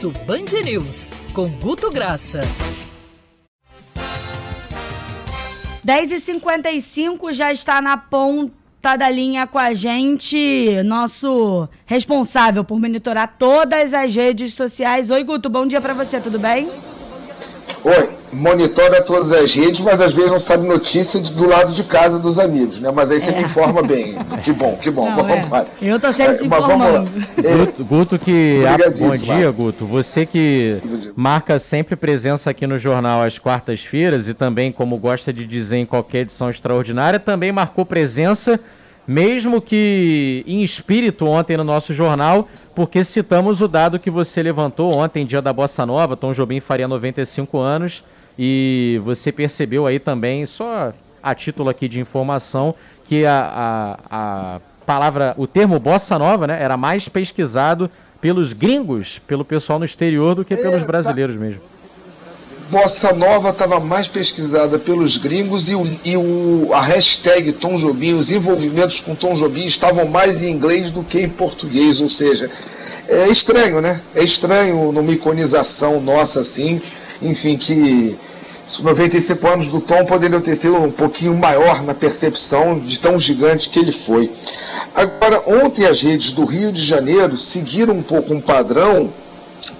Almoço Band News, com Guto Graça. 10h55 já está na ponta da linha com a gente, nosso responsável por monitorar todas as redes sociais. Oi, Guto, bom dia para você, tudo bem? Oi, monitora todas as redes, mas às vezes não sabe notícia de, do lado de casa dos amigos, né? Mas aí você é. me informa bem. Que bom, que bom. Não, vamos é. Eu tô sempre te é, informando. Guto, Guto, que. bom dia, Guto. Você que marca sempre presença aqui no jornal às quartas-feiras e também, como gosta de dizer em qualquer edição extraordinária, também marcou presença mesmo que em espírito ontem no nosso jornal, porque citamos o dado que você levantou ontem, dia da Bossa Nova, Tom Jobim faria 95 anos, e você percebeu aí também, só a título aqui de informação, que a, a, a palavra, o termo Bossa Nova, né, era mais pesquisado pelos gringos, pelo pessoal no exterior, do que pelos brasileiros mesmo bossa nova estava mais pesquisada pelos gringos e, o, e o, a hashtag Tom Jobim, os envolvimentos com Tom Jobim estavam mais em inglês do que em português, ou seja, é estranho, né? É estranho numa iconização nossa assim, enfim, que 95 anos do Tom poderiam ter sido um pouquinho maior na percepção de tão gigante que ele foi. Agora, ontem as redes do Rio de Janeiro seguiram um pouco um padrão,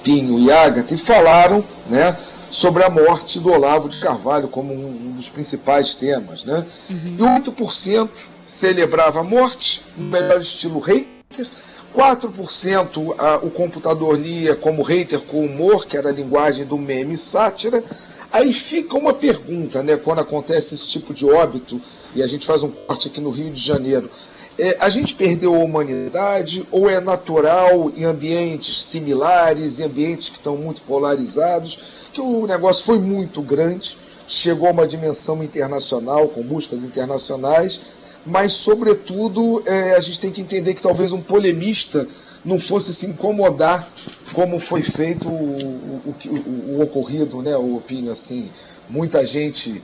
Pinho e Agatha, e falaram, né? sobre a morte do Olavo de Carvalho como um, dos principais temas. Né? Uhum. E 8% celebrava a morte, no melhor estilo hater, 4% a, o computador lia como hater com humor, que era a linguagem do meme sátira. Aí fica uma pergunta, né, quando acontece esse tipo de óbito, e a gente faz um corte aqui no Rio de Janeiro. É, a gente perdeu a humanidade ou é natural em ambientes similares, em ambientes que estão muito polarizados? que o negócio foi muito grande, chegou a uma dimensão internacional, com buscas internacionais, mas, sobretudo, é, a gente tem que entender que talvez um polemista não fosse se incomodar como foi feito o, o, o, o ocorrido, né, o opinião assim, muita gente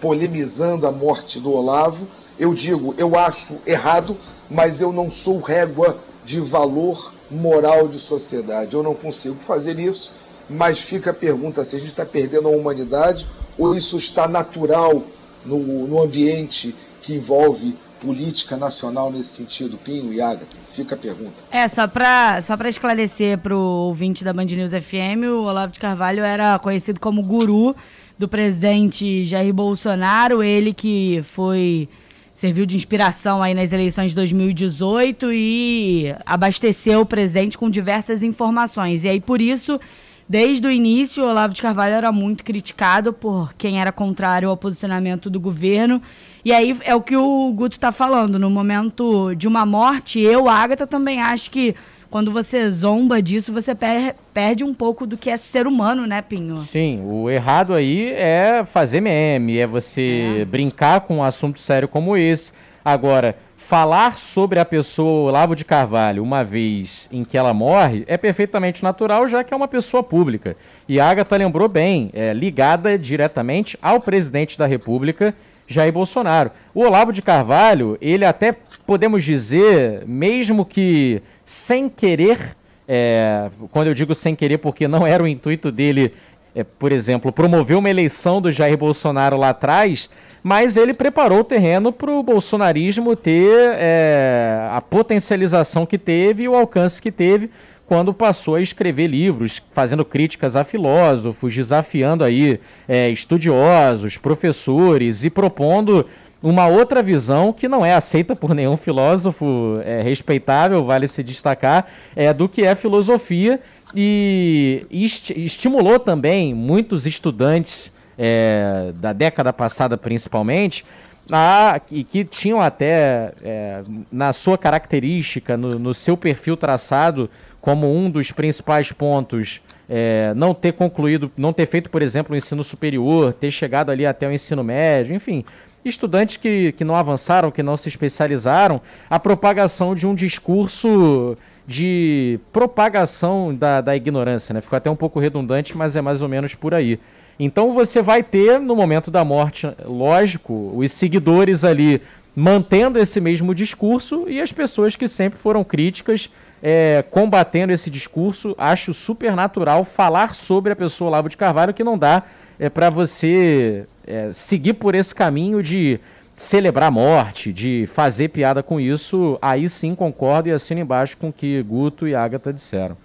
polemizando a morte do Olavo. Eu digo, eu acho errado, mas eu não sou régua de valor moral de sociedade. Eu não consigo fazer isso mas fica a pergunta se a gente está perdendo a humanidade ou isso está natural no, no ambiente que envolve política nacional nesse sentido, Pinho e Agatha? Fica a pergunta. É, só para só esclarecer para o ouvinte da Band News FM, o Olavo de Carvalho era conhecido como guru do presidente Jair Bolsonaro, ele que foi serviu de inspiração aí nas eleições de 2018 e abasteceu o presidente com diversas informações. E aí, por isso, Desde o início, o Olavo de Carvalho era muito criticado por quem era contrário ao posicionamento do governo. E aí é o que o Guto está falando. No momento de uma morte, eu, Agatha, também acho que quando você zomba disso, você per perde um pouco do que é ser humano, né, Pinho? Sim, o errado aí é fazer meme, é você é. brincar com um assunto sério como esse. Agora, falar sobre a pessoa Olavo de Carvalho uma vez em que ela morre é perfeitamente natural, já que é uma pessoa pública. E a Agatha lembrou bem, é ligada diretamente ao presidente da República, Jair Bolsonaro. O Olavo de Carvalho, ele até podemos dizer, mesmo que sem querer, é, quando eu digo sem querer, porque não era o intuito dele, é, por exemplo, promover uma eleição do Jair Bolsonaro lá atrás mas ele preparou o terreno para o bolsonarismo ter é, a potencialização que teve e o alcance que teve quando passou a escrever livros, fazendo críticas a filósofos, desafiando aí é, estudiosos, professores e propondo uma outra visão que não é aceita por nenhum filósofo é, respeitável, vale se destacar, é do que é filosofia e est estimulou também muitos estudantes é, da década passada principalmente, a, e que tinham até é, na sua característica, no, no, seu perfil traçado, como um dos principais pontos, é, não ter concluído, não ter feito, por exemplo, o ensino superior, ter chegado ali até o ensino médio, enfim, estudantes que, que não avançaram, que não se especializaram, a propagação de um discurso de propagação da, da ignorância, né? Ficou até um pouco redundante, mas é mais ou menos por aí. Então você vai ter, no momento da morte, lógico, os seguidores ali mantendo esse mesmo discurso e as pessoas que sempre foram críticas é, combatendo esse discurso. Acho super natural falar sobre a pessoa Olavo de Carvalho, que não dá é, para você é, seguir por esse caminho de celebrar a morte, de fazer piada com isso. Aí sim concordo e assino embaixo com o que Guto e Agatha disseram.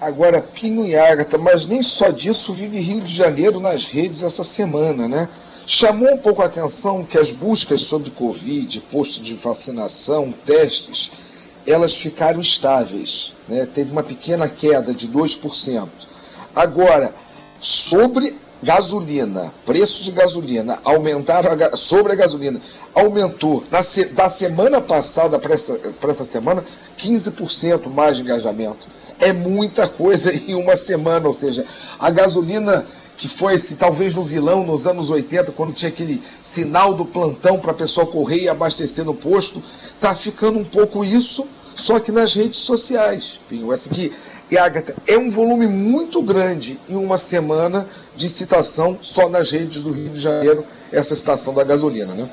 Agora, Pinho e Agatha, mas nem só disso vive Rio de Janeiro nas redes essa semana, né? Chamou um pouco a atenção que as buscas sobre Covid, posto de vacinação, testes, elas ficaram estáveis. Né? Teve uma pequena queda de 2%. Agora, sobre gasolina, preço de gasolina, aumentaram a, sobre a gasolina, aumentou na, da semana passada para essa, essa semana 15% mais de engajamento. É muita coisa em uma semana, ou seja, a gasolina que foi esse, talvez no vilão nos anos 80, quando tinha aquele sinal do plantão para a pessoa correr e abastecer no posto, está ficando um pouco isso, só que nas redes sociais. Pinho, essa e Agatha, é um volume muito grande em uma semana de citação só nas redes do Rio de Janeiro, essa citação da gasolina, né?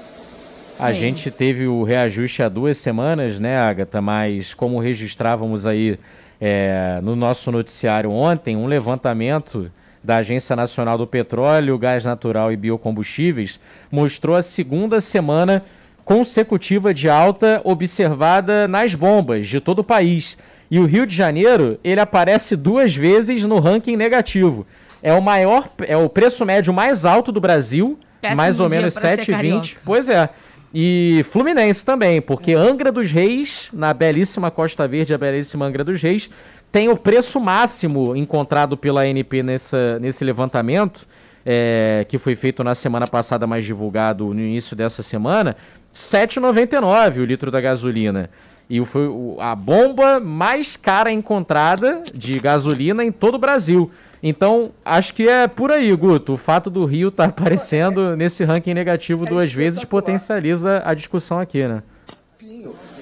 A gente teve o reajuste há duas semanas, né, Agatha? Mas como registrávamos aí é, no nosso noticiário ontem, um levantamento da Agência Nacional do Petróleo, Gás Natural e Biocombustíveis mostrou a segunda semana consecutiva de alta observada nas bombas de todo o país. E o Rio de Janeiro, ele aparece duas vezes no ranking negativo. É o maior, é o preço médio mais alto do Brasil, Péssimo mais ou menos 7,20. Pois é. E Fluminense também, porque Angra dos Reis, na belíssima Costa Verde, a belíssima Angra dos Reis, tem o preço máximo encontrado pela ANP nessa, nesse levantamento, é, que foi feito na semana passada, mas divulgado no início dessa semana, 7,99 o litro da gasolina. E foi a bomba mais cara encontrada de gasolina em todo o Brasil. Então, acho que é por aí, Guto. O fato do Rio estar tá aparecendo nesse ranking negativo duas vezes potencializa a discussão aqui, né?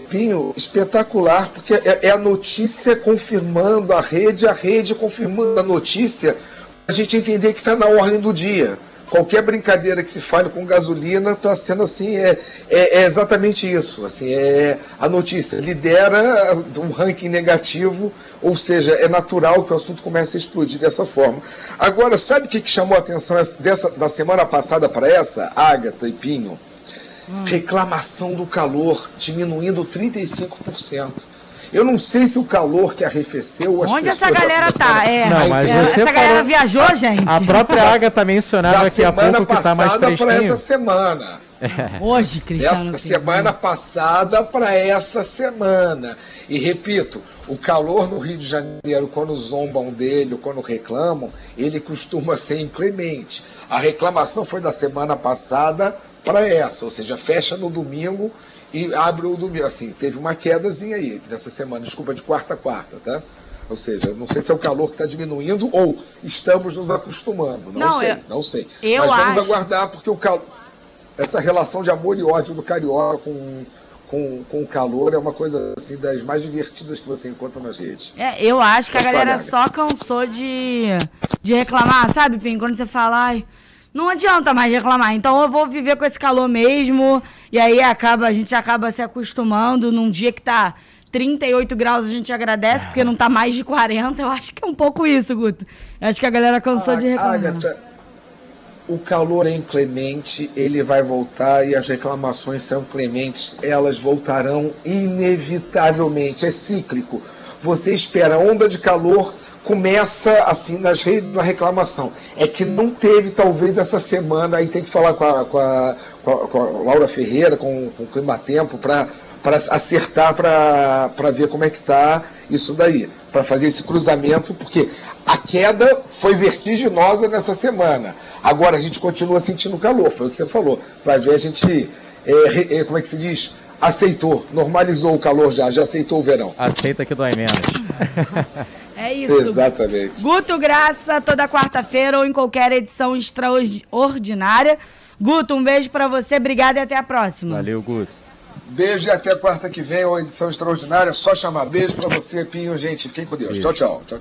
Pinho, espetacular, porque é, é a notícia confirmando a rede, a rede confirmando a notícia, a gente entender que está na ordem do dia. Qualquer brincadeira que se fale com gasolina está sendo assim, é, é, é, exatamente isso. Assim, é a notícia lidera um ranking negativo, ou seja, é natural que o assunto comece a explodir dessa forma. Agora, sabe o que, que chamou a atenção dessa, da semana passada para essa, Ágata e Pinho? Hum. Reclamação do calor diminuindo 35%. Eu não sei se o calor que arrefeceu. Onde essa galera tá? É, não, mas essa falou... galera viajou, gente. A própria Agatha mencionava aqui a pouco que tá mais fresquinho. para essa semana. É. Hoje, Cristiano. Essa semana passada para essa semana. E repito, o calor no Rio de Janeiro, quando zombam dele, quando reclamam, ele costuma ser inclemente. A reclamação foi da semana passada para essa, ou seja, fecha no domingo e abre o domingo. Assim, teve uma quedazinha aí nessa semana, desculpa, de quarta a quarta, tá? Ou seja, não sei se é o calor que está diminuindo ou estamos nos acostumando. Não, não sei, eu, não sei. Eu Mas vamos acho... aguardar, porque o calor. Essa relação de amor e ódio do carioca com, com, com o calor é uma coisa assim das mais divertidas que você encontra nas redes. É, eu acho que a galera só cansou de, de reclamar, sabe, Pim? Quando você fala, ai, não adianta mais reclamar. Então eu vou viver com esse calor mesmo. E aí acaba, a gente acaba se acostumando num dia que tá 38 graus, a gente agradece, porque não tá mais de 40. Eu acho que é um pouco isso, Guto. Eu acho que a galera cansou de reclamar. O calor é inclemente, ele vai voltar e as reclamações são clementes, elas voltarão inevitavelmente. É cíclico. Você espera onda de calor começa assim nas redes a reclamação. É que não teve, talvez, essa semana, aí tem que falar com a, com a, com a, Laura Ferreira, com, com o Clima Tempo, para acertar, para ver como é que está isso daí, para fazer esse cruzamento, porque a queda foi vertiginosa nessa semana. Agora a gente continua sentindo calor, foi o que você falou. Vai ver, a gente, é, é, como é que se diz? Aceitou, normalizou o calor já, já aceitou o verão. Aceita que dói menos. É isso. Exatamente. Guto Graça, toda quarta-feira ou em qualquer edição extraordinária. Guto, um beijo para você, obrigado e até a próxima. Valeu, Guto. Beijo e até quarta que vem, ou edição extraordinária. Só chamar beijo para você, Pinho, gente. Fiquem com Deus. Beijo. Tchau, tchau. tchau, tchau.